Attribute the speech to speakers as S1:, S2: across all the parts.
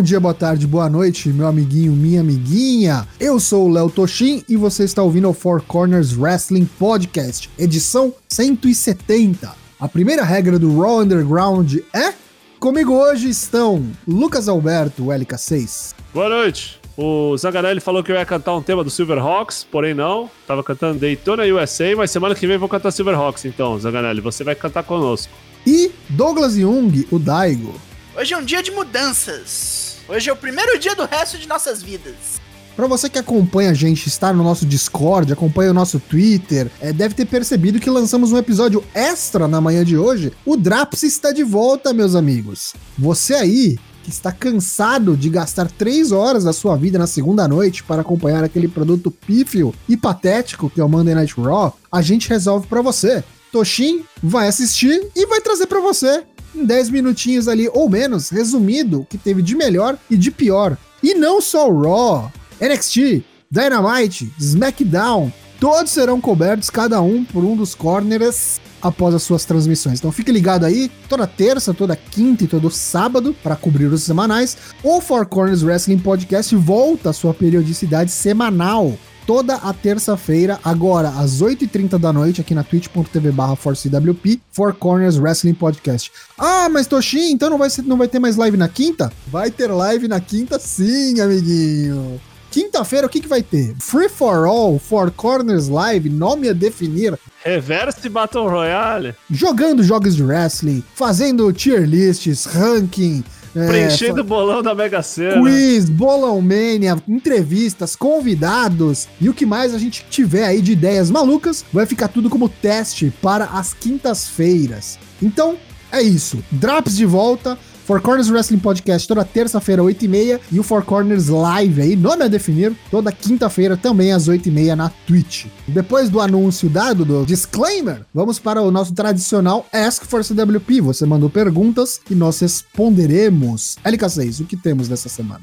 S1: Bom dia, boa tarde, boa noite, meu amiguinho, minha amiguinha. Eu sou o Léo Toshin e você está ouvindo o Four Corners Wrestling Podcast, edição 170. A primeira regra do Raw Underground é. Comigo hoje estão Lucas Alberto, LK6.
S2: Boa noite. O Zanganelli falou que eu ia cantar um tema do Silverhawks, porém não. Tava cantando Daytona USA, mas semana que vem vou cantar Silverhawks, então, Zanganelli, você vai cantar conosco.
S1: E Douglas Jung, o Daigo.
S3: Hoje é um dia de mudanças. Hoje é o primeiro dia do resto de nossas vidas.
S1: Para você que acompanha a gente, está no nosso Discord, acompanha o nosso Twitter, é, deve ter percebido que lançamos um episódio extra na manhã de hoje. O Draps está de volta, meus amigos. Você aí que está cansado de gastar três horas da sua vida na segunda noite para acompanhar aquele produto pífio e patético que é o Monday Night Raw, a gente resolve para você. Toshin vai assistir e vai trazer para você em 10 minutinhos ali ou menos, resumido o que teve de melhor e de pior. E não só o Raw, NXT, Dynamite, SmackDown, todos serão cobertos, cada um por um dos corners após as suas transmissões. Então fique ligado aí, toda terça, toda quinta e todo sábado para cobrir os semanais. O Four Corners Wrestling Podcast volta à sua periodicidade semanal toda a terça-feira, agora às 8h30 da noite, aqui na twitch.tv barra ForceWP, Four Corners Wrestling Podcast. Ah, mas Toshin, então não vai, ser, não vai ter mais live na quinta? Vai ter live na quinta sim, amiguinho. Quinta-feira, o que, que vai ter? Free for All, Four Corners Live, nome a definir.
S2: Reverse Battle Royale.
S1: Jogando jogos de wrestling, fazendo tier lists, ranking,
S2: é, Preenchendo o bolão da Mega Sena.
S1: Quiz, bolão mania, entrevistas, convidados e o que mais a gente tiver aí de ideias malucas, vai ficar tudo como teste para as quintas-feiras. Então, é isso. Drops de volta. Four Corners Wrestling Podcast toda terça-feira, 8h30. E o Four Corners Live aí, nome a definir, toda quinta-feira também às 8h30 na Twitch. Depois do anúncio dado, do disclaimer, vamos para o nosso tradicional Ask for CWP. Você mandou perguntas e nós responderemos. LK6, o que temos nessa semana?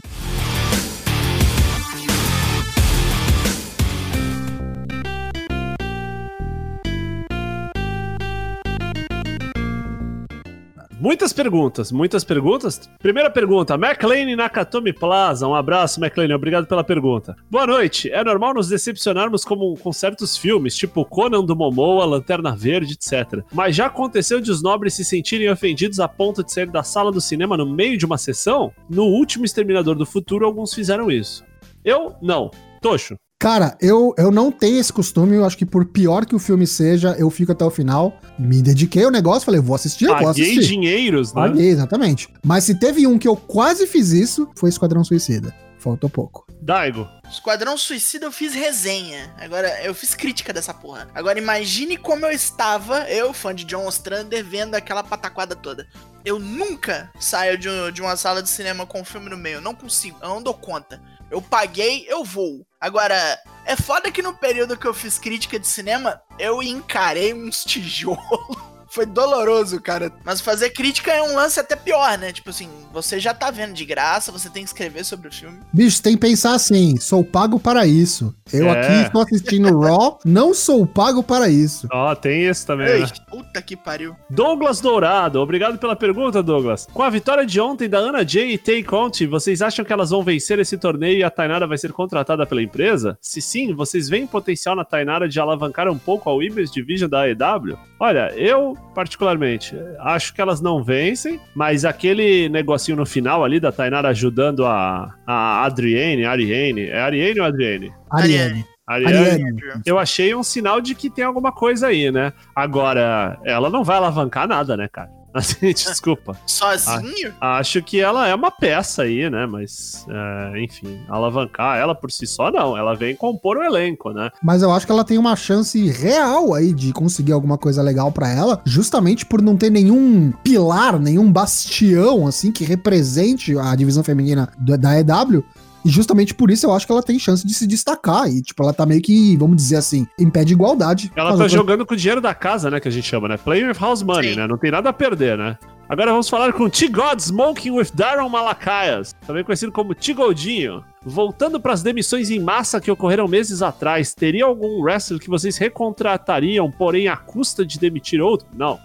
S2: Muitas perguntas, muitas perguntas. Primeira pergunta, McLean Nakatomi Plaza. Um abraço, McLean, obrigado pela pergunta. Boa noite. É normal nos decepcionarmos como, com certos filmes, tipo Conan do Momoa, Lanterna Verde, etc. Mas já aconteceu de os nobres se sentirem ofendidos a ponto de sair da sala do cinema no meio de uma sessão? No último Exterminador do Futuro, alguns fizeram isso. Eu, não. Tocho,
S1: Cara, eu, eu não tenho esse costume, eu acho que por pior que o filme seja, eu fico até o final. Me dediquei ao negócio, falei, vou assistir, eu vou assistir.
S2: Paguei dinheiros,
S1: né? Paguei, exatamente. Mas se teve um que eu quase fiz isso, foi Esquadrão Suicida. Faltou pouco.
S2: Daigo.
S3: Esquadrão Suicida eu fiz resenha. Agora, eu fiz crítica dessa porra. Agora, imagine como eu estava, eu, fã de John Ostrander, vendo aquela pataquada toda. Eu nunca saio de, de uma sala de cinema com um filme no meio. Eu não consigo, eu não dou conta. Eu paguei, eu vou. Agora, é foda que no período que eu fiz crítica de cinema, eu encarei uns tijolos foi doloroso, cara. Mas fazer crítica é um lance até pior, né? Tipo assim, você já tá vendo de graça, você tem que escrever sobre o filme.
S1: Bicho, tem que pensar assim: sou pago para isso. Eu é. aqui estou assistindo Raw, não sou pago para isso.
S2: Ó, oh, tem isso também. Ei, né?
S3: Puta que pariu.
S2: Douglas Dourado, obrigado pela pergunta, Douglas. Com a vitória de ontem da Ana Jay e Tay Conte, vocês acham que elas vão vencer esse torneio e a Tainara vai ser contratada pela empresa? Se sim, vocês veem potencial na Tainara de alavancar um pouco a Women's Division da AEW? Olha, eu particularmente. Acho que elas não vencem, mas aquele negocinho no final ali da Tainara ajudando a, a Adriane, Ariane, é Ariane ou Adriane?
S1: Ariane.
S2: Ariane. Ariane. Eu achei um sinal de que tem alguma coisa aí, né? Agora, ela não vai alavancar nada, né, cara? Assim, desculpa.
S3: Sozinho?
S2: A, acho que ela é uma peça aí, né? Mas, é, enfim, alavancar ela por si só, não. Ela vem compor o elenco, né?
S1: Mas eu acho que ela tem uma chance real aí de conseguir alguma coisa legal para ela, justamente por não ter nenhum pilar, nenhum bastião, assim, que represente a divisão feminina da EW. E justamente por isso eu acho que ela tem chance de se destacar. E, tipo, ela tá meio que, vamos dizer assim, em pé de igualdade.
S2: Ela tá jogando com o dinheiro da casa, né? Que a gente chama, né? Playing with house money, Sim. né? Não tem nada a perder, né? Agora vamos falar com T-God Smoking with Daryl Malacaias, também conhecido como T-Goldinho. Voltando para as demissões em massa que ocorreram meses atrás, teria algum wrestler que vocês recontratariam, porém à custa de demitir outro? Não.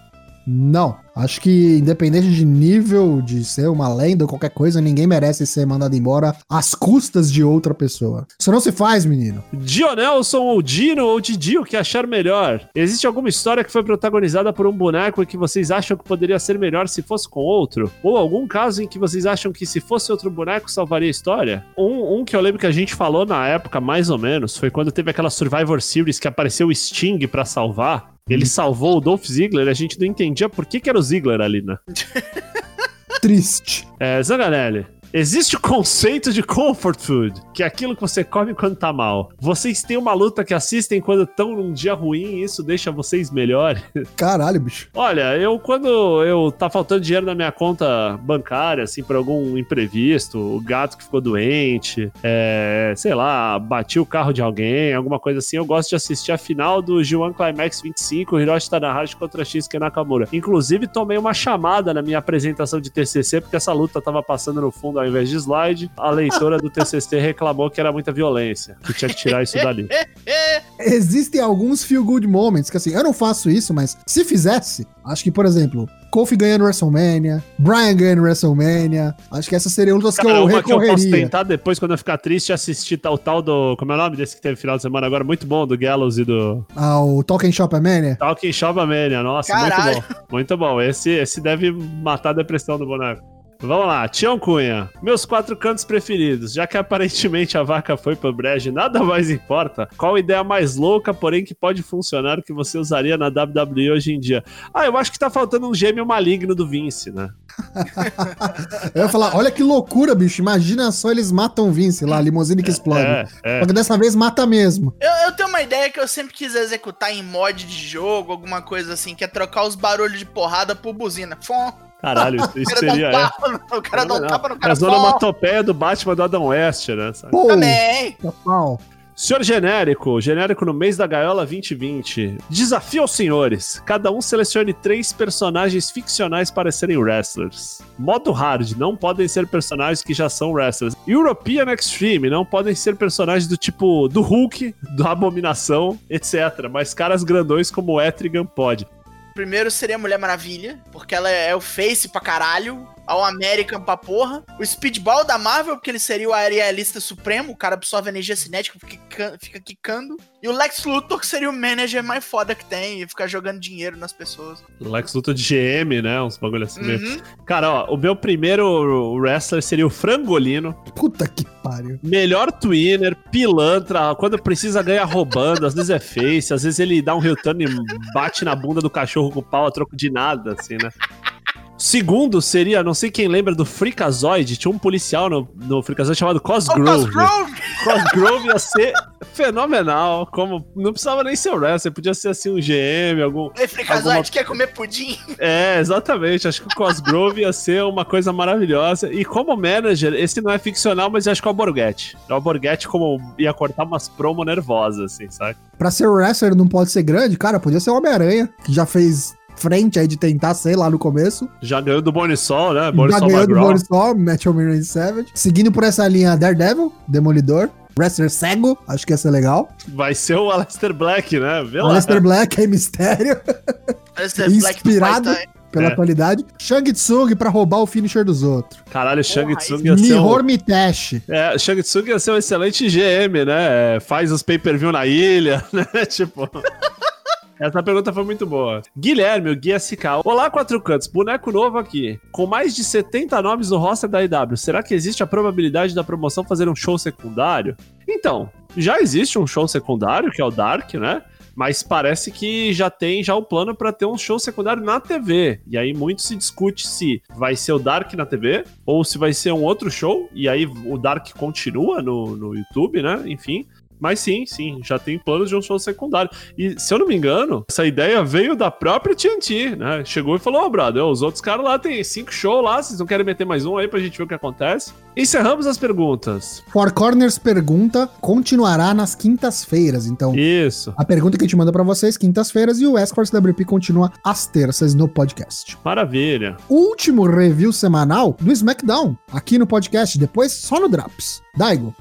S1: Não. Acho que, independente de nível, de ser uma lenda ou qualquer coisa, ninguém merece ser mandado embora às custas de outra pessoa. Isso não se faz, menino.
S2: Dionelson ou Dino ou Didi, o que achar melhor? Existe alguma história que foi protagonizada por um boneco e que vocês acham que poderia ser melhor se fosse com outro? Ou algum caso em que vocês acham que se fosse outro boneco salvaria a história? Um, um que eu lembro que a gente falou na época, mais ou menos, foi quando teve aquela Survivor Series que apareceu o Sting pra salvar. Ele salvou o Dolph Ziggler, a gente não entendia por que, que era o Ziggler ali, né?
S1: Triste.
S2: É, Zanganelli, existe o conceito de comfort food, que é aquilo que você come quando tá mal. Vocês têm uma luta que assistem quando estão num dia ruim e isso deixa vocês melhores?
S1: Caralho, bicho.
S2: Olha, eu quando eu tá faltando dinheiro na minha conta bancária, assim, por algum imprevisto, o gato que ficou doente, é, sei lá, bati o carro de alguém, alguma coisa assim, eu gosto de assistir a final do G1 Climax 25, Hiroshi Tanahashi contra Shinsuke Nakamura. Inclusive, tomei uma chamada na minha apresentação de TCC, porque essa luta tava passando no fundo ao invés de slide. A leitora do TCC reclamou que era muita violência, que tinha que tirar isso dali.
S1: Existem alguns feel good moments que assim, eu não faço isso, mas se fizesse, acho que, por exemplo, Kofi ganhando WrestleMania, Brian ganhando WrestleMania, acho que essas seriam lutas que
S2: Cara,
S1: eu
S2: uma que eu posso
S1: recorreria.
S2: tentar depois, quando eu ficar triste, assistir tal, tal do. Como é o nome desse que teve final de semana agora? Muito bom, do Gallows e do.
S1: Ah, o Talking Shop Mania.
S2: Talking Shop Mania. Nossa,
S3: Caralho.
S2: muito bom. Muito bom. Esse, esse deve matar a depressão do boneco. Vamos lá, Tião Cunha. Meus quatro cantos preferidos. Já que aparentemente a vaca foi pro brejo, nada mais importa. Qual ideia mais louca, porém que pode funcionar, que você usaria na WWE hoje em dia? Ah, eu acho que tá faltando um gêmeo maligno do Vince, né?
S1: Eu ia falar, olha que loucura, bicho. Imagina só eles matam o Vince lá, a limusine que explode.
S2: É, é.
S1: Só que dessa vez mata mesmo.
S3: Eu, eu tenho uma ideia que eu sempre quis executar em mod de jogo, alguma coisa assim, que é trocar os barulhos de porrada por buzina. Fom.
S2: Caralho, isso, seria.
S3: um
S2: é.
S3: tapa no, o cara dá um tapa no
S2: É
S3: cara.
S2: a
S3: Fom.
S2: onomatopeia do Batman do Adam West, né? sabe?
S3: Também.
S1: total.
S2: Senhor Genérico, genérico no mês da Gaiola 2020. Desafio aos senhores. Cada um selecione três personagens ficcionais para serem wrestlers. Modo hard, não podem ser personagens que já são wrestlers. European Extreme, não podem ser personagens do tipo do Hulk, do Abominação, etc. Mas caras grandões como o Etrigan pode.
S3: Primeiro seria a Mulher Maravilha, porque ela é o face pra caralho. Ao American pra porra. O Speedball da Marvel, porque ele seria o aerialista supremo. O cara absorve energia cinética, fica, fica quicando. E o Lex Luthor, que seria o manager mais foda que tem. E ficar jogando dinheiro nas pessoas.
S2: Lex Luthor de GM, né? Uns bagulho assim.
S3: Uhum.
S2: Cara, ó, o meu primeiro wrestler seria o Frangolino.
S1: Puta que pariu.
S2: Melhor twinner, pilantra, quando precisa ganha roubando, às vezes é face, às vezes ele dá um heel turn e bate na bunda do cachorro com o pau a troco de nada, assim, né? Segundo seria, não sei quem lembra do Freakazoid, tinha um policial no, no Freakazoid chamado
S3: Oh,
S2: Cosgrove.
S3: Cosgrove!
S2: Cosgrove ia ser fenomenal, como não precisava nem ser o wrestler, podia ser assim um GM, algum...
S3: Ei, Freakazoid,
S2: Alguma-
S3: quer comer pudim?
S2: É, exatamente. Acho que o Cosgrove ia ser uma coisa maravilhosa. E como manager, esse não é ficcional, mas eu acho que é o Borghetti. É o Borghetti como ia cortar umas promo nervosas, assim, sabe?
S1: Pra ser wrestler não pode ser grande, cara, podia ser o Homem-Aranha, que já fez frente aí de tentar ser lá no começo.
S2: Já ganhou do Bonisol, né?
S1: já
S2: Bonisol
S1: ganhou do. Borisol, Match Randy Savage. Seguindo por essa linha Daredevil, Demolidor, Wrestler Cego, acho que ia ser legal.
S2: Vai ser o Aleister Black, né? Vê lá.
S1: Aleister Black, Mistério,
S3: é Black do
S1: Inspirado. Pela
S2: É.
S1: qualidade. Shang Tsung pra roubar o finisher dos outros.
S2: Caralho, Shang Tsung ia ser
S1: Mihor
S2: um...
S1: Mitesh.
S2: É, Shang Tsung ia ser um excelente GM, né? É, Faz os pay-per-view na ilha, né? Tipo... Essa pergunta foi muito boa. Guilherme, o Guia SK. Olá, Quatro Cantos. Boneco novo aqui. Com mais de 70 nomes no roster da IW, será que existe a probabilidade da promoção fazer um show secundário? Então, já existe um show secundário, que é o Dark, né? Mas parece que já tem já o plano para ter um show secundário na TV. E aí muito se discute se vai ser o Dark na TV ou se vai ser um outro show. E aí o Dark continua no, no YouTube, né? Enfim. Mas sim, sim, já tem planos de um show secundário. E se eu não me engano, essa ideia veio da própria TNT, né? Chegou e falou: Ó, brother, os outros caras lá tem cinco shows lá, vocês não querem meter mais um aí pra gente ver o que acontece? Encerramos as perguntas.
S1: Four Corners pergunta continuará nas quintas-feiras. Então,
S2: Isso,
S1: a pergunta que a gente manda pra vocês, quintas-feiras, e o Escorts WP continua às terças no podcast.
S2: maravilha.
S1: Último review semanal do SmackDown, aqui no podcast, depois só no Drops. Daigo.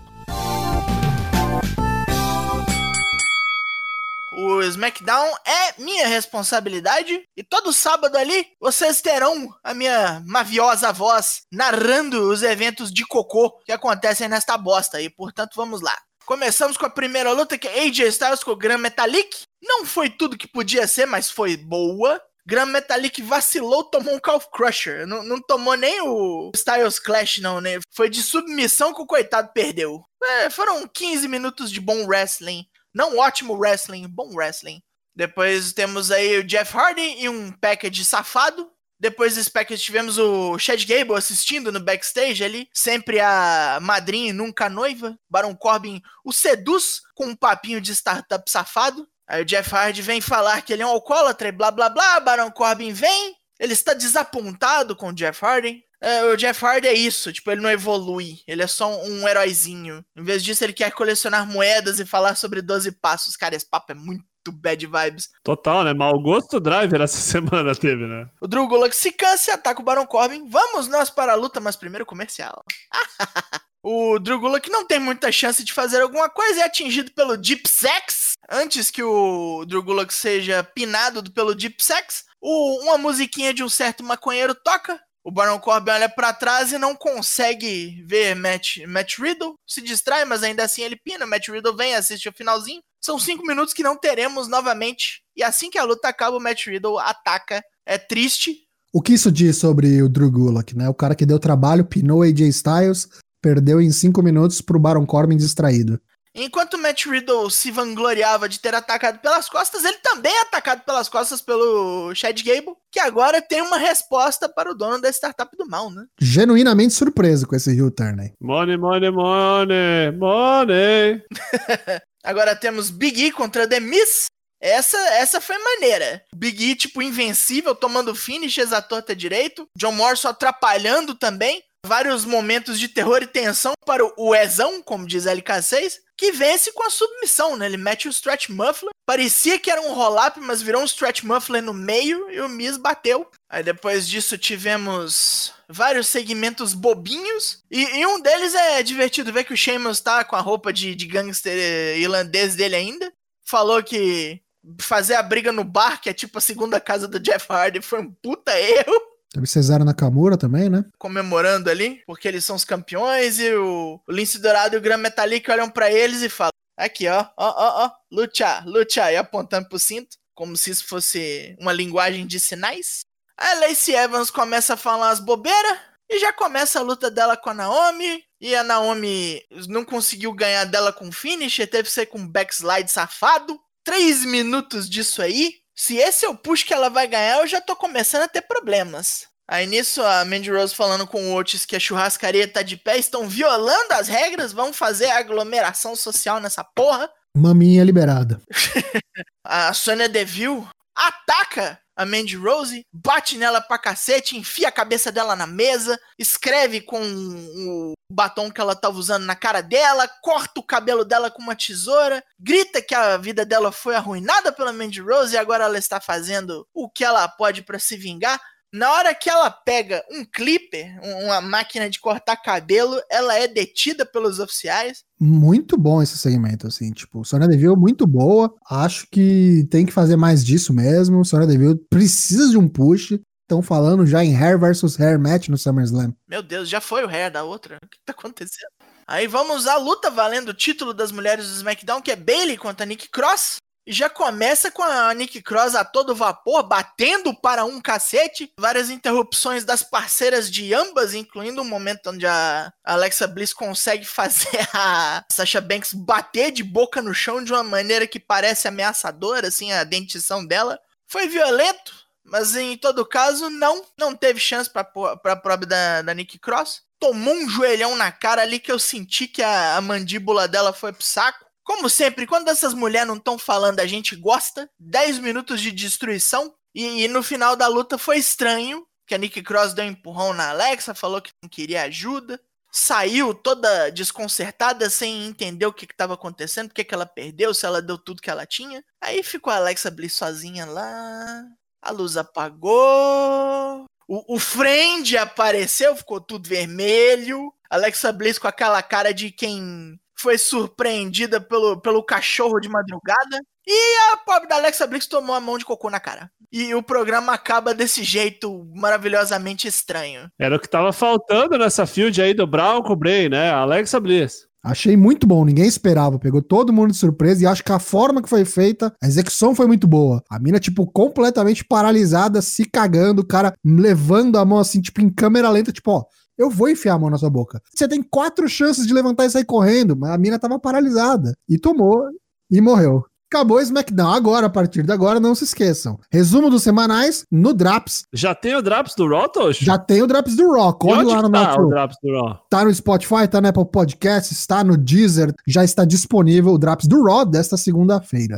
S3: O SmackDown é minha responsabilidade. E todo sábado ali vocês terão a minha maviosa voz narrando os eventos de cocô que acontecem nesta bosta. E portanto, vamos lá. Começamos com a primeira luta, que é AJ Styles com o Gran Metalik. Não foi tudo que podia ser, mas foi boa. Gran Metalik vacilou, tomou um Calf Crusher. Não, não tomou nem o Styles Clash, não, né? Foi de submissão que o coitado perdeu. É, foram 15 minutos de bom wrestling. Não ótimo wrestling, bom wrestling. Depois temos aí o Jeff Hardy e um package safado. Depois desse package tivemos o Chad Gable assistindo no backstage ali. Sempre a madrinha e nunca a noiva. Baron Corbin o seduz com um papinho de startup safado. Aí o Jeff Hardy vem falar que ele é um alcoólatra e blá blá blá. Baron Corbin vem. Ele está desapontado com o Jeff Hardy. É, o Jeff Hardy é isso, tipo, ele não evolui, ele é só um, um heróizinho. Em vez disso, ele quer colecionar moedas e falar sobre 12 passos. Cara, esse papo é muito bad vibes.
S2: Total, né? Mal gosto driver essa semana teve, né?
S3: O Drew Gulak se cansa e ataca o Baron Corbin. Vamos nós para a luta, mas primeiro comercial. o Drew Gulak não tem muita chance de fazer alguma coisa e é atingido pelo Deep Sex. Antes que o Drew Gulak seja pinado pelo Deep Sex, o, uma musiquinha de um certo maconheiro toca. O Baron Corbin olha para trás e não consegue ver Matt, Matt Riddle. Se distrai, mas ainda assim ele pina. Matt Riddle vem, assiste o finalzinho. São cinco minutos que não teremos novamente. E assim que a luta acaba, o Matt Riddle ataca. É triste.
S1: O que isso diz sobre o Drew Gulak, né? O cara que deu trabalho, pinou AJ Styles, perdeu em cinco minutos pro Baron Corbin distraído.
S3: Enquanto Matt Riddle se vangloriava de ter atacado pelas costas, ele também é atacado pelas costas pelo Chad Gable, que agora tem uma resposta para o dono da startup do mal, né?
S1: Genuinamente surpreso com esse heel turn aí.
S2: Money, money, money, money.
S3: agora temos Big E contra The Miz. Essa, essa foi maneira. Big E, tipo, invencível, tomando finishes à torta direito. John Morrison atrapalhando também. Vários momentos de terror e tensão para o Ezão, como diz LK6 que vence com a submissão, né? Ele mete o stretch muffler. Parecia que era um roll-up, mas virou um stretch muffler no meio e o Miz bateu. Aí depois disso tivemos vários segmentos bobinhos. E, e um deles é divertido ver que o Sheamus tá com a roupa de, de gangster irlandês dele ainda. Falou que fazer a briga no bar, que é tipo a segunda casa do Jeff Hardy, foi um puta erro.
S1: Teve Cesaro Nakamura também, né?
S3: Comemorando ali, porque eles são os campeões e o, o Lince Dourado e o Gran Metalik olham para eles e falam: Aqui, ó, ó, ó, ó, luta, luta, e apontando pro cinto, como se isso fosse uma linguagem de sinais. A Lacey Evans começa a falar as bobeiras e já começa a luta dela com a Naomi. E a Naomi não conseguiu ganhar dela com finish, teve que ser com backslide safado. Três minutos disso aí, se esse é o push que ela vai ganhar, eu já tô começando a ter problemas. Aí nisso, a Mandy Rose falando com o Otis que a churrascaria tá de pé, estão violando as regras, vão fazer aglomeração social nessa porra.
S1: Maminha liberada.
S3: a Sonya Deville ataca a Mandy Rose, bate nela pra cacete, enfia a cabeça dela na mesa, escreve com o batom que ela tava usando na cara dela, corta o cabelo dela com uma tesoura, grita que a vida dela foi arruinada pela Mandy Rose e agora ela está fazendo o que ela pode para se vingar. Na hora que ela pega um clipper, uma máquina de cortar cabelo, ela é detida pelos oficiais.
S1: Muito bom esse segmento, assim, tipo, Sonya Deville muito boa. Acho que tem que fazer mais disso mesmo. Sonya Deville precisa de um push. Estão falando já em hair versus hair match no SummerSlam.
S3: Meu Deus, já foi o hair da outra. O que tá acontecendo? Aí vamos à luta valendo o título das mulheres do SmackDown, que é Bailey contra Nick Cross. E já começa com a Nick Cross a todo vapor, batendo para um cacete. Várias interrupções das parceiras de ambas, incluindo um momento onde a Alexa Bliss consegue fazer a Sasha Banks bater de boca no chão de uma maneira que parece ameaçadora, assim, a dentição dela. Foi violento, mas em todo caso, não. Não teve chance para a prova da, da Nick Cross. Tomou um joelhão na cara ali que eu senti que a, a mandíbula dela foi pro saco. Como sempre, quando essas mulheres não estão falando, a gente gosta. 10 minutos de destruição. E, e, no final da luta foi estranho. Que a Nick Cross deu um empurrão na Alexa, falou que não queria ajuda. Saiu toda desconcertada, sem entender o que estava acontecendo, porque que ela perdeu, se ela deu tudo que ela tinha. Aí ficou a Alexa Bliss sozinha lá. A luz apagou. O, o friend apareceu, ficou tudo vermelho. Alexa Bliss com aquela cara de quem foi surpreendida pelo, pelo cachorro de madrugada. E a pobre da Alexa Bliss tomou a mão de cocô na cara. E o programa acaba desse jeito maravilhosamente estranho.
S2: Era o que tava faltando nessa field aí do Brown com o Bray, né? Alexa Bliss.
S1: Achei muito bom, ninguém esperava, pegou todo mundo de surpresa e acho que a forma que foi feita, a execução foi muito boa. A mina, tipo, completamente paralisada, se cagando, o cara levando a mão assim, tipo, em câmera lenta, tipo, ó, eu vou enfiar a mão na sua boca. Você tem quatro chances de levantar e sair correndo, mas a mina tava paralisada. E tomou e morreu. Acabou o SmackDown. Agora, a partir de agora, não se esqueçam. Resumo dos semanais no Draps.
S2: Já tem o Draps do Raw, Tosh?
S1: Já tem o Draps do Raw. Corre lá no
S2: tá
S1: nosso...
S2: o Draps do Raw?
S1: Tá no Spotify, tá no Apple Podcasts, está no Deezer. Já está disponível o Draps do Raw desta segunda-feira.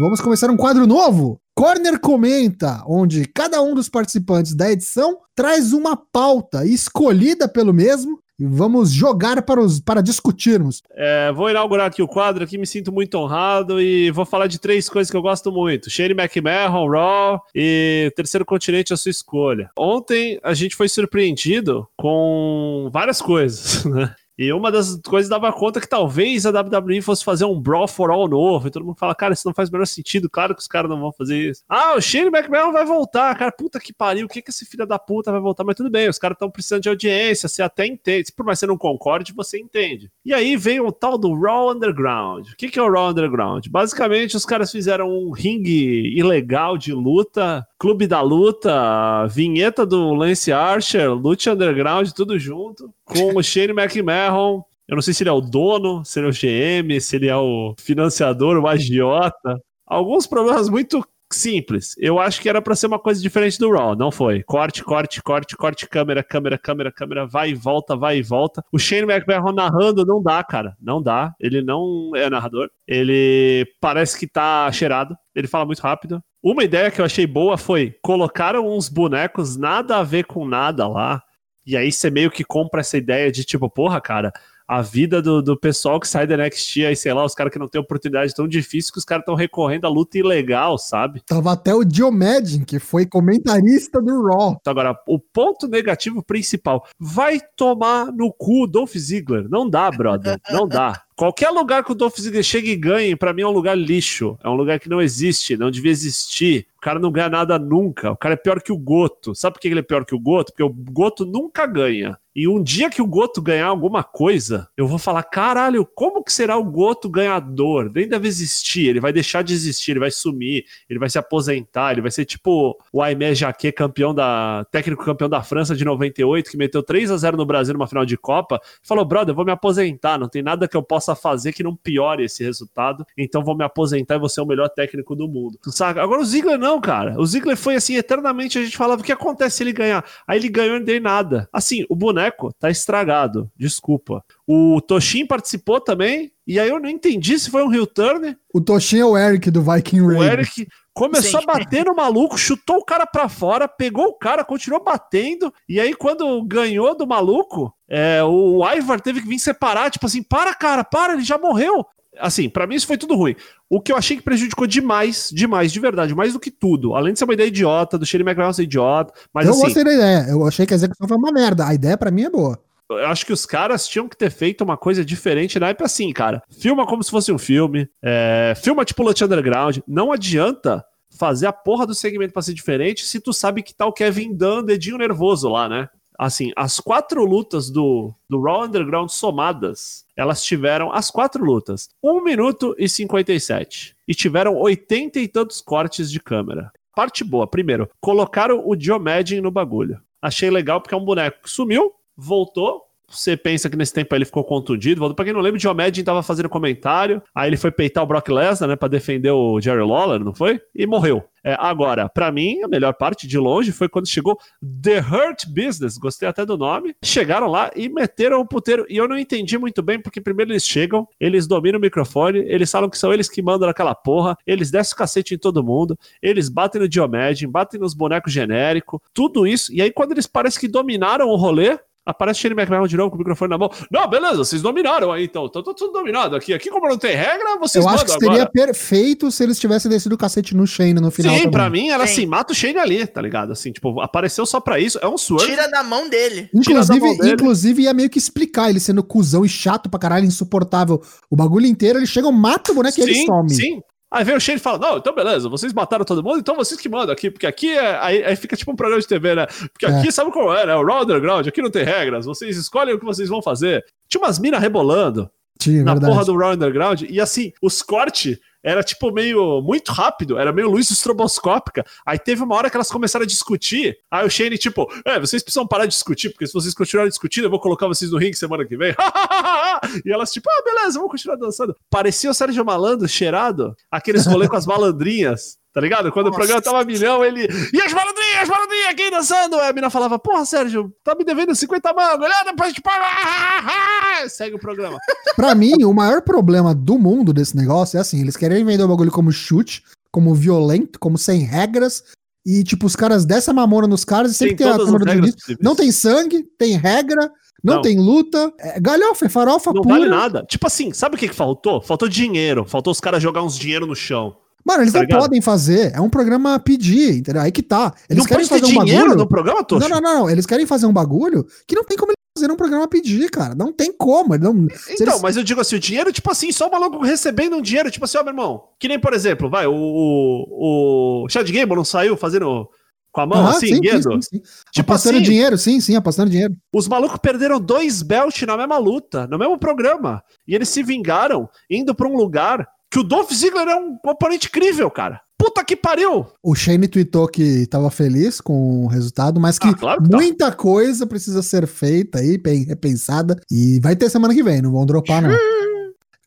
S1: Vamos começar um quadro novo. Corner Comenta, onde cada um dos participantes da edição traz uma pauta escolhida pelo mesmo vamos jogar para, os, para discutirmos.
S2: É, vou inaugurar aqui o quadro, aqui me sinto muito honrado e vou falar de três coisas que eu gosto muito. Shane McMahon, Raw e Terceiro Continente a sua escolha. Ontem a gente foi surpreendido com várias coisas, né? E uma das coisas dava conta que talvez a WWE fosse fazer um Brawl for All novo. E todo mundo fala, cara, isso não faz o menor sentido. Claro que os caras não vão fazer isso. Ah, o Shane McMahon vai voltar. Cara, puta que pariu. O que que esse filho da puta vai voltar? Mas tudo bem, os caras estão precisando de audiência. Você até entende. Por mais que você não concorde, você entende. E aí veio o tal do Raw Underground. O que que é o Raw Underground? Basicamente, os caras fizeram um ringue ilegal de luta Clube da Luta, vinheta do Lance Archer, Lute Underground, tudo junto, com o Shane McMahon. Eu não sei se ele é o dono, se ele é o GM, se ele é o financiador, o agiota. Alguns problemas muito simples. Eu acho que era para ser uma coisa diferente do Raw, não foi. Corte, corte, corte, corte, câmera, câmera, câmera, câmera, vai e volta, vai e volta. O Shane McMahon narrando não dá, cara. Não dá. Ele não é narrador. Ele parece que tá cheirado. Ele fala muito rápido. Uma ideia que eu achei boa foi colocaram uns bonecos nada a ver com nada lá. E aí você meio que compra essa ideia de tipo, porra, cara, a vida do, do pessoal que sai da NXT, aí sei lá, os caras que não têm oportunidade tão difícil que os caras estão recorrendo à luta ilegal, sabe?
S1: Tava até o Diomedin, que foi comentarista do Raw.
S2: Então, agora, o ponto negativo principal, vai tomar no cu Dolph Ziggler. Não dá, brother, não dá. Qualquer lugar que o Dolph Ziggler chegue e ganhe, para mim é um lugar lixo. É um lugar que não existe, não devia existir. O cara não ganha nada nunca. O cara é pior que o Goto. Sabe por que ele é pior que o Goto? Porque o Goto nunca ganha. E um dia que o Goto ganhar alguma coisa, eu vou falar: caralho, como que será o Goto ganhador? Nem deve existir. Ele vai deixar de existir, ele vai sumir, ele vai se aposentar, ele vai ser tipo o Aimé Jacquet, campeão da. técnico campeão da França de 98, que meteu 3 a 0 no Brasil numa final de Copa. Falou: brother, eu vou me aposentar, não tem nada que eu possa fazer que não piore esse resultado. Então vou me aposentar e vou ser o melhor técnico do mundo. Saca? Agora o Ziggler não, cara. O Ziggler foi assim, eternamente a gente falava: o que acontece se ele ganhar? Aí ele ganhou e não deu nada. Assim, o boneco boneco tá estragado. Desculpa. O Toshin participou também. E aí eu não entendi se foi um heel turn.
S1: O Toshin é o Eric do Viking Raiders.
S2: O Eric começou Sim. a bater no maluco, chutou o cara pra fora, pegou o cara, continuou batendo. E aí quando ganhou do maluco, é, o Ivar teve que vir separar. Tipo assim, para cara, para, ele já morreu. Assim, para mim isso foi tudo ruim. O que eu achei que prejudicou demais, demais, de verdade, mais do que tudo. Além de ser uma ideia idiota, do Shane McMahon ser idiota. Mas,
S1: eu
S2: assim,
S1: gostei da ideia. Eu achei que a execução foi uma merda. A ideia para mim é boa.
S2: Eu acho que os caras tinham que ter feito uma coisa diferente na época assim, cara. Filma como se fosse um filme. É, filma tipo Lute Underground. Não adianta fazer a porra do segmento pra ser diferente se tu sabe que tá o Kevin Dunn, dedinho nervoso lá, né? Assim, as quatro lutas do, do Raw Underground somadas, elas tiveram as quatro lutas 1 minuto e 57. E tiveram 80 e tantos cortes de câmera. Parte boa, primeiro, colocaram o Diomedin no bagulho. Achei legal porque é um boneco que sumiu, voltou, você pensa que nesse tempo ele ficou contundido. Pra quem não lembra, o Diomedin tava fazendo comentário. Aí ele foi peitar o Brock Lesnar, né? Pra defender o Jerry Lawler, não foi? E morreu. É, agora, para mim, a melhor parte de longe foi quando chegou The Hurt Business, gostei até do nome. Chegaram lá e meteram o puteiro. E eu não entendi muito bem, porque primeiro eles chegam, eles dominam o microfone, eles falam que são eles que mandam naquela porra, eles descem o cacete em todo mundo, eles batem no Diomedin, batem nos bonecos genéricos, tudo isso. E aí, quando eles parecem que dominaram o rolê, Aparece Shane McMahon de novo com o microfone na mão. Não, beleza, vocês dominaram aí então. Tá tudo dominado aqui. Aqui, como não tem regra, vocês
S1: Eu acho que seria
S2: agora.
S1: perfeito se eles tivessem descido o cacete no Shane no final.
S2: Sim,
S1: também.
S2: pra mim era
S3: Sim.
S2: assim, mata o Shane ali, tá ligado? Assim, tipo, apareceu só pra isso. É um swerve.
S3: Tira da mão dele.
S2: da mão
S1: Inclusive,
S2: dele.
S1: inclusive, ia meio que explicar ele sendo cuzão e chato pra caralho, insuportável. O bagulho inteiro, ele chega, mata o boneco e ele
S2: sim,
S1: some.
S2: sim. Aí vem o Shane e fala: Não, então beleza, vocês mataram todo mundo, então vocês que mandam aqui, porque aqui é. Aí, aí fica tipo um programa de TV, né? Porque
S1: É.
S2: aqui sabe como é, né? O Raw Underground, aqui não tem regras, vocês escolhem o que vocês vão fazer. Tinha umas minas rebolando
S1: Tinha,
S2: na
S1: verdade.
S2: porra do Raw Underground, e assim, os cortes era tipo meio muito rápido, era meio luz estroboscópica. Aí teve uma hora que elas começaram a discutir. Aí o Shane, tipo, é, vocês precisam parar de discutir, porque se vocês continuarem discutindo, eu vou colocar vocês no ringue semana que vem. e elas, tipo, ah, beleza, vamos continuar dançando. Parecia o Sérgio Malandro cheirado, aqueles rolê com as malandrinhas. Tá ligado? Quando
S3: Nossa.
S2: o programa tava milhão, ele. E as malandrinhas, as malandrinhas aqui dançando! Aí a mina falava, porra, Sérgio, tá me devendo 50 mangos, olha, depois a gente paga! Segue o programa.
S1: Pra mim, o maior problema do mundo desse negócio é assim: eles querem vender o bagulho como chute, como violento, como sem regras. E, tipo, os caras dessa mamona nos caras e sempre tem, a
S2: todas as
S1: câmera do início. Não tem sangue, tem regra, não,
S2: Não.
S1: tem luta. É galhofa, é farofa
S2: Não
S1: pura.
S2: vale nada. Tipo assim, sabe o que, que faltou? Faltou dinheiro. Faltou os caras jogar uns dinheiro no chão.
S1: Mano, eles
S2: Tá
S1: não
S2: ligado?
S1: podem fazer. É um programa a pedir, entendeu? Aí que tá. Eles
S2: não
S1: querem fazer um
S2: dinheiro
S1: bagulho.
S2: no programa, Tocho?
S1: Não, não, não. Eles querem fazer um bagulho que não tem como eles fazerem um programa a pedir, cara. Não tem como. Não...
S2: Então,
S1: eles-
S2: mas eu digo assim, o dinheiro, tipo assim, só o maluco recebendo um dinheiro, tipo assim, ó, meu irmão. Que nem, por exemplo, vai, o, o, o Chad Gable não saiu fazendo com a mão, assim,
S1: sim.
S2: Tipo
S1: apostando
S2: assim,
S1: dinheiro, sim, sim, apostando dinheiro.
S2: os malucos perderam dois belt na mesma luta, no mesmo programa. E eles se vingaram indo pra um lugar que o Dolph Ziggler é um oponente incrível, cara. Puta que pariu!
S1: O Shane tweetou que tava feliz com o resultado, mas que
S2: Ah, claro que tá.
S1: muita coisa precisa ser feita aí, bem repensada. E vai ter semana que vem, não vão dropar, não.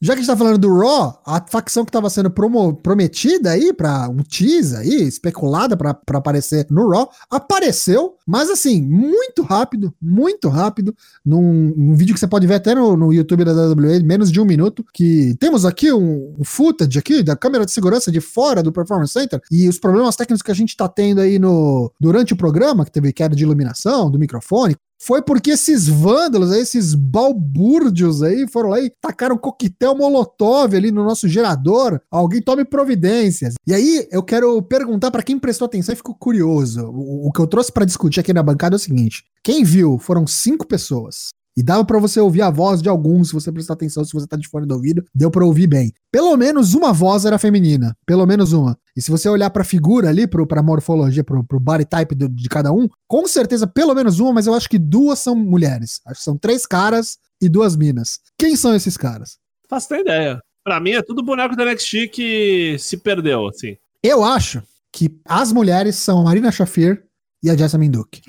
S1: Já que a gente tá falando do Raw, a facção que tava sendo promo- prometida aí pra um tease aí, especulada pra aparecer no Raw, apareceu, mas assim, muito rápido, muito rápido, num, num vídeo que você pode ver até no, no YouTube da WWE, menos de um minuto, que temos aqui um, um footage aqui da câmera de segurança de fora do Performance Center e os problemas técnicos que a gente tá tendo aí no, durante o programa, que teve queda de iluminação, do microfone, foi porque esses vândalos esses balbúrdios aí, foram lá e tacaram coquetel molotov ali no nosso gerador. Alguém tome providências. E aí, eu quero perguntar pra quem prestou atenção e ficou curioso. O, o que eu trouxe pra discutir aqui na bancada é o seguinte: quem viu foram cinco pessoas. E dava pra você ouvir a voz de alguns, se você prestar atenção, se você tá de fone do ouvido, deu pra ouvir bem. Pelo menos uma voz era feminina, pelo menos uma. E se você olhar pra figura ali, pro, pra morfologia, pro, pro body type do- de cada um, com certeza pelo menos uma, mas eu acho que duas são mulheres. Acho que são três caras e duas minas. Quem são esses caras?
S2: Faço ter ideia. Pra mim é tudo boneco da NXT que se perdeu, assim.
S1: Eu acho que as mulheres são a Marina Shafir e a Jessamine Duke.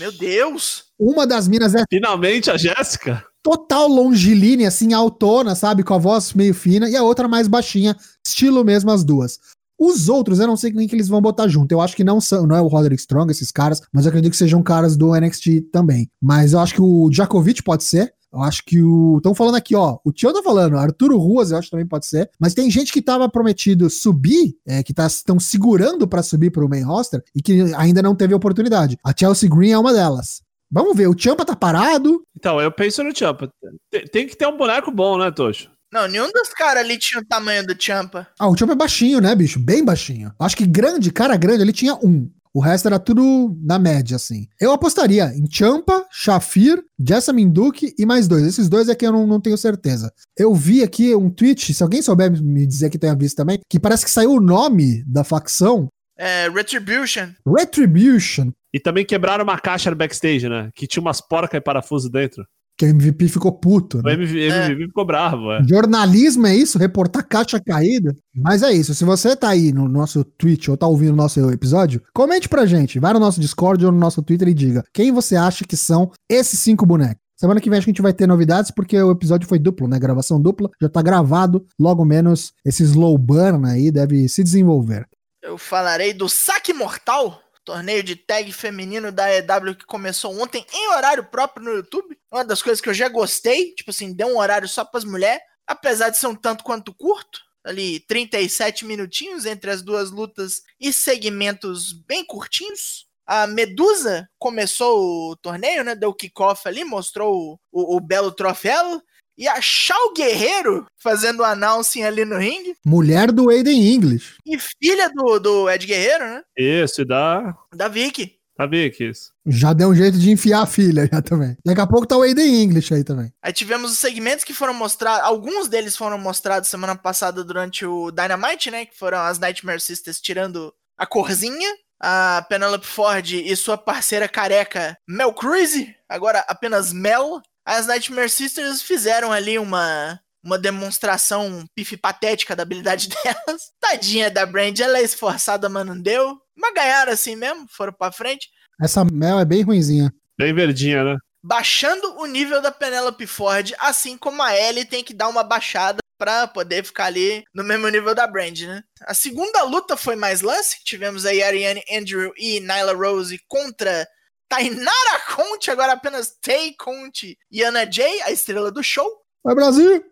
S3: Meu Deus!
S1: Uma das minas é
S2: Finalmente a Jéssica.
S1: total longilínea, assim, autona, sabe? Com a voz meio fina, e a outra mais baixinha, estilo mesmo as duas. Os outros, eu não sei quem que eles vão botar junto. Eu acho que não são, não é o Roderick Strong, esses caras, mas eu acredito que sejam caras do NXT também. Mas eu acho que o Djokovic pode ser. Eu acho que o. Estão falando aqui, ó. O Tio tá falando, Arturo Ruas, eu acho que também pode ser. Mas tem gente que tava prometido subir, é, que estão segurando pra subir pro main roster e que ainda não teve oportunidade. A Chelsea Green é uma delas. Vamos ver, o Champa tá parado,
S2: Então, eu penso no Champa. Tem, tem que ter um boneco bom, né, Tocho?
S3: Não, nenhum dos caras ali tinha o tamanho do Champa.
S1: Ah, o Champa é baixinho, né, bicho? Bem baixinho. Acho que grande, cara grande, ele tinha um. O resto era tudo na média, assim. Eu apostaria em Champa, Shafir, Jessamine Duke e mais dois. Esses dois é que eu não, não tenho certeza. Eu vi aqui um tweet, se alguém souber me dizer que tenha visto também, que parece que saiu o nome da facção
S3: É, Retribution.
S1: Retribution,
S2: E também quebraram uma caixa no backstage, né? Que tinha umas porcas e parafuso dentro.
S1: que o MVP ficou puto.
S2: O
S1: Né?
S2: MVP, MVP ficou bravo, é.
S1: Jornalismo é isso? Reportar caixa caída? Mas é isso. Se você tá aí no nosso Twitch ou tá ouvindo o nosso episódio, comente pra gente. Vai no nosso Discord ou no nosso Twitter e diga quem você acha que são esses cinco bonecos. Semana que vem acho que a gente vai ter novidades, porque o episódio foi duplo, né? Gravação dupla, já tá gravado. Logo menos esse slow burn aí deve se desenvolver.
S3: Eu falarei do Saque Mortal, torneio de tag feminino da EW que começou ontem em horário próprio no YouTube. Uma das coisas que eu já gostei, tipo assim, deu um horário só pras mulheres, apesar de ser um tanto quanto curto. Ali, 37 minutinhos entre as duas lutas e segmentos bem curtinhos. A Medusa começou o torneio, né? Deu kickoff ali, mostrou o, o, o belo troféu. E a Shao Guerreiro fazendo o announcing ali no ringue.
S1: Mulher do Aiden English.
S3: E filha do, do Ed Guerreiro, né?
S2: Isso, e da.
S3: Da Vicky.
S2: Da Vicky, isso.
S1: Já deu um jeito de enfiar a filha já também. Daqui a pouco tá o Aiden English aí também.
S3: Aí tivemos os segmentos que foram mostrados, alguns deles foram mostrados semana passada durante o Dynamite, né? Que foram as Nightmare Sisters tirando a corzinha. A Penelope Ford e sua parceira careca Mel Cruise, agora apenas Mel. As Nightmare Sisters fizeram ali uma, uma demonstração pife patética da habilidade delas. Tadinha da Brand, ela é esforçada, mas não deu. Mas ganharam assim mesmo, foram pra frente.
S1: Essa Mel é bem ruinzinha.
S2: Bem verdinha, né?
S3: Baixando o nível da Penelope Ford, assim como a Ellie tem que dar uma baixada pra poder ficar ali no mesmo nível da Brand, né? A segunda luta foi mais lance. Tivemos aí Ariane Andrew e Nyla Rose contra Tainara Conte, agora apenas Tay Conte e Ana Jay, a estrela do show.
S1: Vai, Brasil!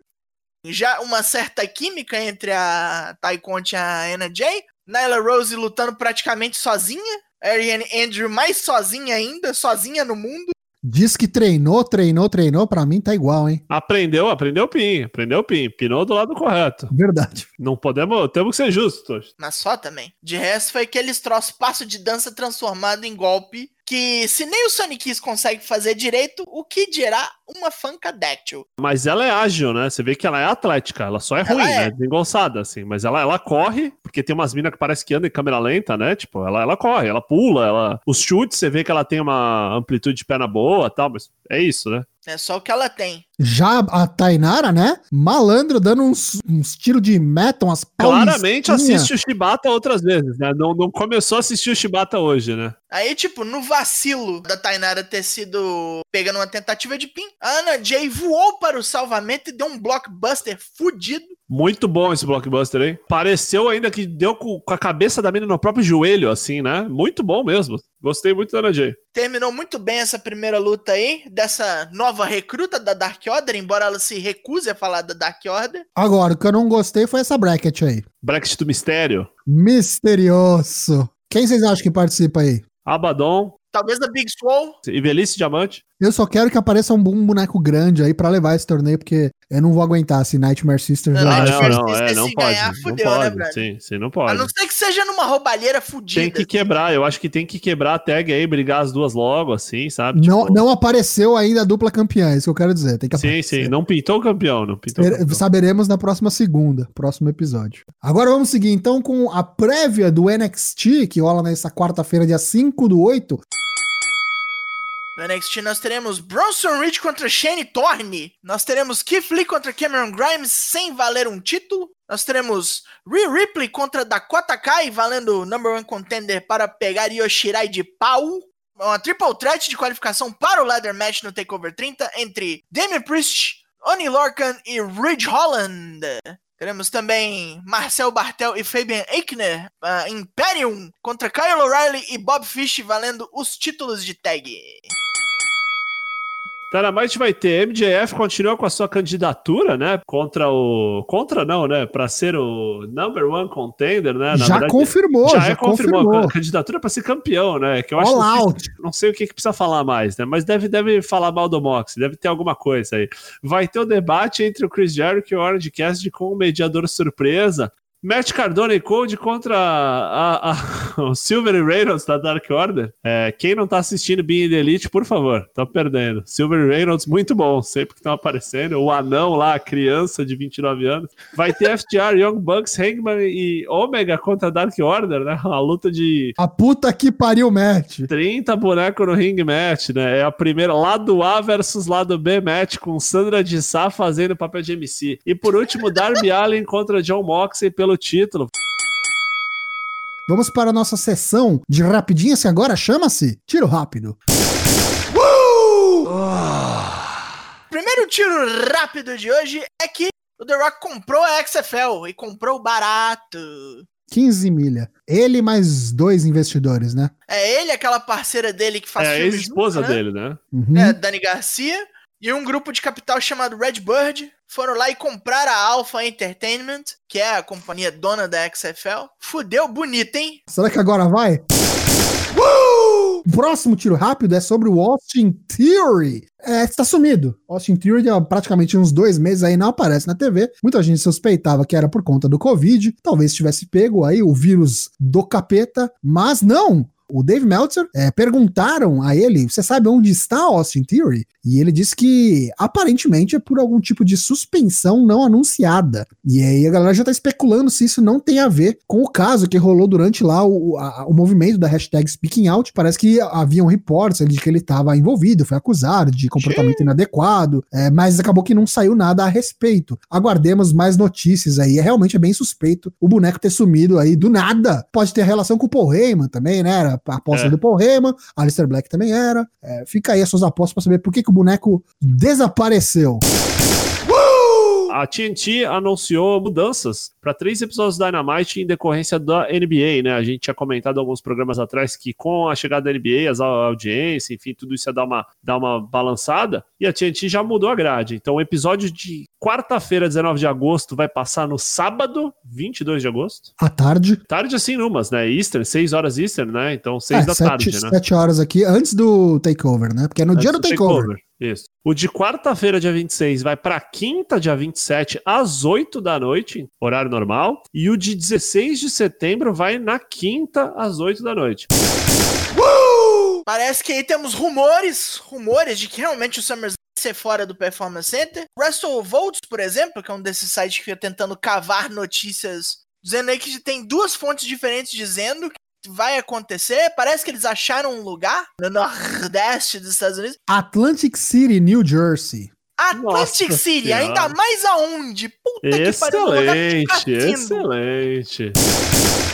S3: Já uma certa química entre a Tay Conte e a Ana Jay. Nyla Rose lutando praticamente sozinha. Ariane Andrew mais sozinha ainda, sozinha no mundo.
S1: Diz que treinou, treinou, treinou. Pra mim tá igual, hein?
S2: Aprendeu, aprendeu o PIN. Aprendeu o PIN. Pinou do lado correto.
S1: Verdade.
S2: Não podemos. Temos que ser justos.
S3: Mas só também. De resto, foi aqueles troços passo de dança transformado em golpe. Que se nem o Sonic consegue fazer direito, o que dirá uma Funkadactyl?
S2: Mas ela é ágil, né? Você vê que ela é atlética. Ela só é
S3: Ela
S2: ruim,
S3: é.
S2: né? Desengonçada, assim. Mas ela, ela corre, porque tem umas minas que parece que andam em câmera lenta, né? Tipo, ela, ela corre, ela pula, ela... Os chutes, você vê que ela tem uma amplitude de perna boa e tal, mas é isso, né?
S3: É só o que ela tem.
S1: Já a Tainara, né? Malandro, dando uns, uns tiros de metal, umas
S2: Claramente assiste o Shibata outras vezes, né? Não, não começou a assistir o Shibata hoje, né?
S3: Aí, tipo, no vacilo da Tainara ter sido pegando uma tentativa de pin, a Ana Jay voou para o salvamento e deu um blockbuster fudido.
S2: Muito bom esse blockbuster, hein? Pareceu ainda que deu com, a cabeça da mina no próprio joelho, assim, né? Muito bom mesmo. Gostei muito da Ana Jay.
S3: Terminou muito bem essa primeira luta aí, dessa nova recruta da Dark Order, embora ela se recuse a falar da Dark Order.
S1: Agora, o que eu não gostei foi essa bracket aí.
S2: Bracket do Mistério.
S1: Misterioso. Quem vocês acham que participa aí?
S2: Abaddon
S3: Talvez da Big Swole.
S2: e Velhice Diamante.
S1: Eu só quero que apareça um bom boneco grande aí pra levar esse torneio, porque eu não vou aguentar se Nightmare Sisters
S3: Não,
S2: não, não,
S3: Sisters,
S2: é, não
S3: se
S2: pode.
S3: ganhar,
S2: não
S3: fudeu, né,
S2: pode.
S3: brother?
S2: sim, sim, não
S3: A
S2: pode.
S3: não ser que seja numa roubalheira fudida.
S2: Tem que quebrar, eu acho que tem que quebrar a tag aí, brigar as duas logo, assim, sabe?
S1: Não,
S2: Tipo,
S1: não apareceu ainda a dupla campeã, é isso que eu quero dizer. Tem que
S2: Sim,
S1: aparecer.
S2: sim, não pintou o campeão, não pintou campeão.
S1: Saberemos na próxima segunda, próximo episódio. Agora vamos seguir então com a prévia do NXT, que rola nessa quarta-feira, dia 5 do 8.
S3: No NXT nós teremos Bronson Reed contra Shane Thorne. Nós teremos Keith Lee contra Cameron Grimes sem valer um título. Nós teremos Rhea Ripley contra Dakota Kai valendo number one contender para pegar Yoshirai de pau. Uma triple threat de qualificação para o ladder match no TakeOver 30 entre Damian Priest, Oni Lorcan e Ridge Holland. Teremos também Marcel Bartel e Fabian Eichner, ah, Imperium contra Kyle O'Reilly e Bob Fish valendo os títulos de tag.
S2: Dynamite vai ter MJF continua com a sua candidatura, né? Contra o. Contra não, né? Pra ser o number one contender, né? Na
S1: já
S2: verdade,
S1: confirmou,
S2: já,
S1: já,
S2: é confirmou.
S1: confirmou.
S2: A candidatura pra ser campeão, né? Que eu acho
S1: All
S2: não sei-
S1: out.
S2: Não sei o que, que precisa falar mais, né? Mas deve, deve falar mal do Mox, deve ter alguma coisa aí. Vai ter o debate entre o Chris Jericho e o Orange Cassidy com o mediador surpresa. Matt Cardona e Code contra a, a- o Silver e Reynolds da Dark Order. É, quem não tá assistindo Being the Elite, por favor, tá perdendo. Silver e Reynolds, muito bom, sempre que estão aparecendo. O anão lá, a criança de 29 anos. Vai ter FTR, Young Bucks, Hangman e Omega contra a Dark Order, né? Uma luta de
S1: A puta que pariu, match.
S2: 30 bonecos no ring match, né? É a primeira lado A versus lado B match com Sandra de Sá fazendo papel de MC. E por último, Darby Allin contra John Moxley pelo título.
S1: Vamos para a nossa sessão de rapidinhas, que agora chama-se Tiro Rápido.
S3: Primeiro tiro rápido de hoje é que o The Rock comprou a XFL e comprou barato.
S1: 15 milha. Ele mais dois investidores, né?
S3: É ele, aquela parceira dele que faz
S2: É a ex-esposa
S3: né?
S2: dele, né?
S1: Uhum.
S3: É, Dani Garcia. E um grupo de capital chamado Redbird foram lá e compraram a Alpha Entertainment, que é a companhia dona da XFL. Fudeu bonito, hein?
S1: Será que agora vai? O próximo tiro rápido é sobre o Austin Theory. É, está sumido. Austin Theory há praticamente uns dois meses aí não aparece na TV. Muita gente suspeitava que era por conta do Covid. Talvez tivesse pego aí o vírus do capeta, mas não o Dave Meltzer, é, perguntaram a ele: você sabe onde está Austin Theory? E ele disse que aparentemente é por algum tipo de suspensão não anunciada. E aí a galera já tá especulando se isso não tem a ver com o caso que rolou durante lá o, a, o movimento da hashtag Speaking Out. Parece que haviam reportes de que ele estava envolvido, foi acusado de comportamento Sim. inadequado, é, mas acabou que não saiu nada a respeito. Aguardemos mais notícias aí. É, realmente é bem suspeito o boneco ter sumido aí do nada. Pode ter relação com o Paul Heyman também, né? Era a aposta é. do Paul Heyman, Alistair Black também era. É, fica aí as suas apostas para saber por que, que o boneco desapareceu
S2: a TNT anunciou mudanças para três episódios do Dynamite em decorrência da NBA, né? A gente tinha comentado alguns programas atrás que com a chegada da NBA, as audiências, enfim, tudo isso ia dar uma, dar uma balançada, e a TNT já mudou a grade. Então, o episódio de quarta-feira, 19 de agosto, vai passar no sábado, 22 de agosto.
S1: À tarde.
S2: Tarde assim, numas, né? Eastern, 6 horas Eastern, né? Então, 6 é, da
S1: sete,
S2: tarde, né?
S1: 7 horas aqui, antes do takeover, né? Porque é no antes dia do, do takeover. takeover.
S2: Isso. O de quarta-feira, dia 26, vai para quinta, dia 27, às 8 da noite, horário normal. E o de 16 de setembro vai na quinta, às 8 da noite.
S3: Uh! Parece que aí temos rumores, rumores de que realmente o SummerSlam ser fora do Performance Center. WrestleVotes, por exemplo, que é um desses sites que fica tentando cavar notícias, dizendo aí que tem duas fontes diferentes dizendo vai acontecer. Parece que eles acharam um lugar no nordeste dos Estados Unidos.
S1: Atlantic City, New Jersey.
S3: Atlantic Nossa City, senhora. ainda mais aonde?
S2: Puta excelente, que pariu. Excelente,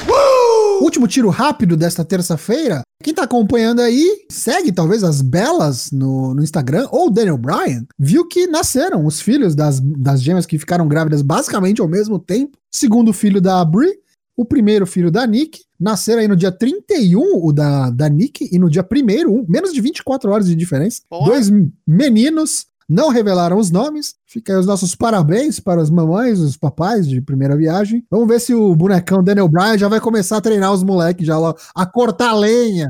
S1: uh! Último tiro rápido desta terça-feira. Quem tá acompanhando aí, segue talvez as belas no, no Instagram, ou o Daniel Bryan, viu que nasceram os filhos das, das gêmeas que ficaram grávidas basicamente ao mesmo tempo. Segundo filho da Brie, o primeiro filho da Nick, nasceram aí no dia 31, o da, da Nick, e no dia 1 um, menos de 24 horas de diferença. Porra. Dois meninos, não revelaram os nomes. Fica aí os nossos parabéns para as mamães, os papais de primeira viagem. Vamos ver se o bonecão Daniel Bryan já vai começar a treinar os moleques já lá, a cortar lenha.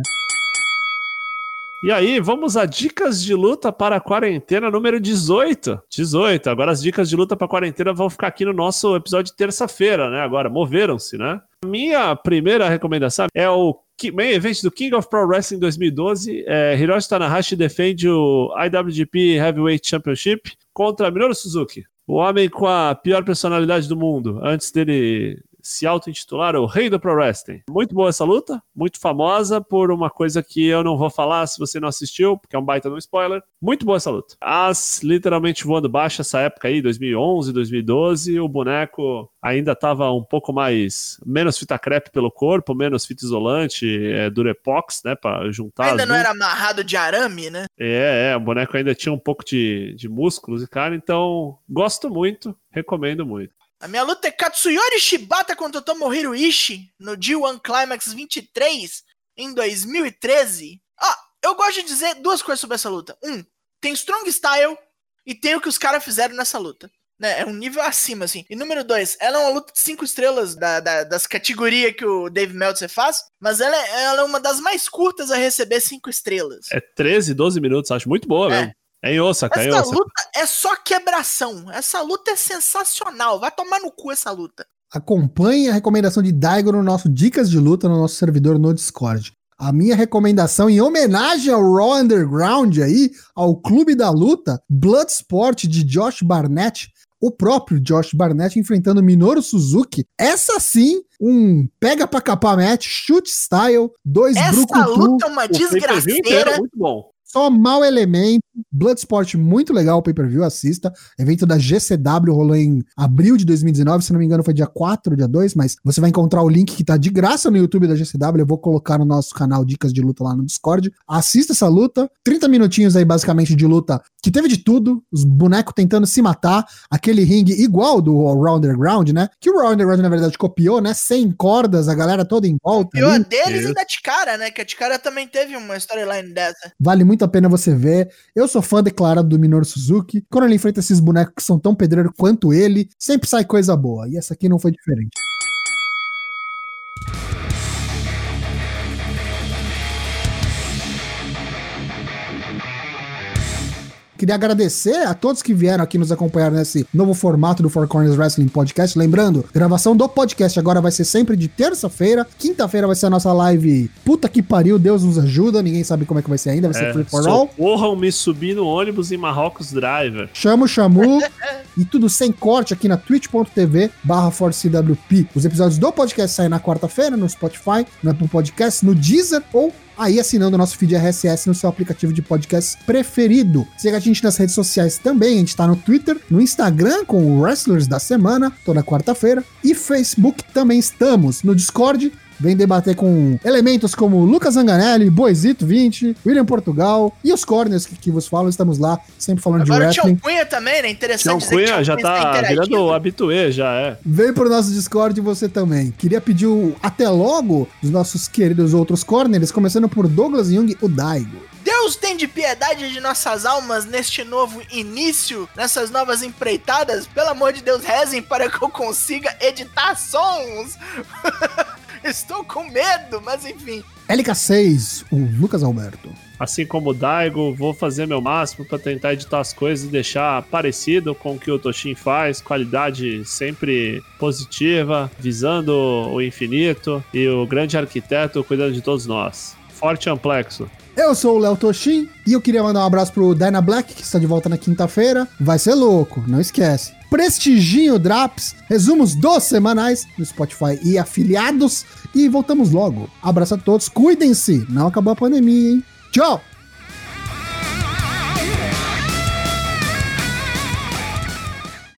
S2: E aí, vamos a dicas de luta para a quarentena número 18. 18. Agora as dicas de luta para a quarentena vão ficar aqui no nosso episódio de terça-feira, né? Agora, moveram-se, né? Minha primeira recomendação é o main event do King of Pro Wrestling 2012. É, Hiroshi Tanahashi defende o IWGP Heavyweight Championship contra Minoru Suzuki. O homem com a pior personalidade do mundo, antes dele se auto-intitular o Rei do Pro Wrestling. Muito boa essa luta, muito famosa por uma coisa que eu não vou falar se você não assistiu, porque é um baita no spoiler. Muito boa essa luta. As literalmente voando baixo essa época aí, 2011, 2012, o boneco ainda estava um pouco mais menos fita crepe pelo corpo, menos fita isolante, é, Durepox, né, para juntar.
S3: Ainda não era amarrado de arame, né?
S2: É, é, o boneco ainda tinha um pouco de, de músculos e cara, então gosto muito, recomendo muito.
S3: A minha luta é Katsuyori Shibata contra Tomohiro Ishii no G1 Climax 23 em 2013. Ah, eu gosto de dizer duas coisas sobre essa luta. Um, tem Strong Style e tem o que os caras fizeram nessa luta. Né, é um nível acima, assim. E número dois, ela é uma luta de cinco estrelas da, da, das categorias que o Dave Meltzer faz, mas ela é, ela é uma das mais curtas a receber cinco estrelas.
S2: É 13, 12 minutos, acho muito boa é. mesmo. É em Osaka,
S3: Essa
S2: é Osaka.
S3: luta é só quebração. Essa luta é sensacional. Vai tomar no cu essa luta.
S1: Acompanhe a recomendação de Daigo no nosso Dicas de Luta no nosso servidor no Discord. A minha recomendação em homenagem ao Raw Underground aí, ao Clube da Luta, Bloodsport de Josh Barnett, o próprio Josh Barnett enfrentando Minoru Suzuki. Essa sim, um pega pra capar match, shoot style, dois
S3: Essa luta é uma desgraceira.
S2: Muito bom.
S1: Só mau elemento. Bloodsport muito legal, o pay-per-view, assista. Evento da GCW rolou em abril de 2019, se não me engano foi dia 4, dia 2, mas você vai encontrar o link que tá de graça no YouTube da GCW, eu vou colocar no nosso canal Dicas de Luta lá no Discord. Assista essa luta, 30 minutinhos aí basicamente de luta, que teve de tudo, os bonecos tentando se matar, aquele ringue igual do Raw Underground, né? Que o Raw Underground na verdade copiou, né? Sem cordas, a galera toda em volta.
S3: Copiou ali. deles e da Tikara, né? Que a Tikara também teve uma storyline dessa.
S1: Vale muito a pena você ver. Eu sou fã declarado do Minoru Suzuki. Quando ele enfrenta esses bonecos que são tão pedreiro quanto ele, sempre sai coisa boa. E essa aqui não foi diferente. Queria agradecer a todos que vieram aqui nos acompanhar nesse novo formato do Four Corners Wrestling Podcast. Lembrando, gravação do podcast agora vai ser sempre de terça-feira. Quinta-feira vai ser a nossa live. Puta que pariu, Deus nos ajuda. Ninguém sabe como é que vai ser ainda. Vai ser
S2: É,
S1: free for all.
S2: socorram me subir no ônibus em Marrocos Driver.
S1: Chama o Chamu e tudo sem corte aqui na twitch.tv barra ForceWP. Os episódios do podcast saem na quarta-feira no Spotify, no Apple Podcast, no Deezer ou aí assinando o nosso feed RSS no seu aplicativo de podcast preferido. Siga a gente nas redes sociais também, a gente tá no Twitter, no Instagram com o Wrestlers da Semana, toda quarta-feira, e Facebook também estamos, no Discord, Vem debater com elementos como Lucas Zanganelli, Boisito 20, William Portugal e os corners que, que vos falam. Estamos lá, sempre falando de
S3: Agora o Tião
S1: wrestling.
S3: Cunha também, né? Interessante
S2: Tião Cunha já
S3: está
S2: tá
S3: interagindo.
S2: virando habituê, já é.
S1: Vem pro nosso Discord você também. Queria pedir o até logo dos nossos queridos outros corners, começando por Douglas Jung, o Daigo.
S3: Deus tem de piedade de nossas almas neste novo início, nessas novas empreitadas. Pelo amor de Deus, rezem para que eu consiga editar sons. Estou com medo, mas enfim.
S1: LK6, o Lucas Alberto.
S2: Assim como o Daigo, vou fazer meu máximo para tentar editar as coisas e deixar parecido com o que o Toshin faz, qualidade sempre positiva, visando o infinito e o grande arquiteto cuidando de todos nós. Forte amplexo.
S1: Eu sou o Léo Toshin e eu queria mandar um abraço pro Dyna Black, que está de volta na quinta-feira. Vai ser louco, não esquece. Prestigiem o Draps, resumos dos semanais no Spotify e afiliados. E voltamos logo. Abraço a todos, cuidem-se, não acabou a pandemia, hein? Tchau!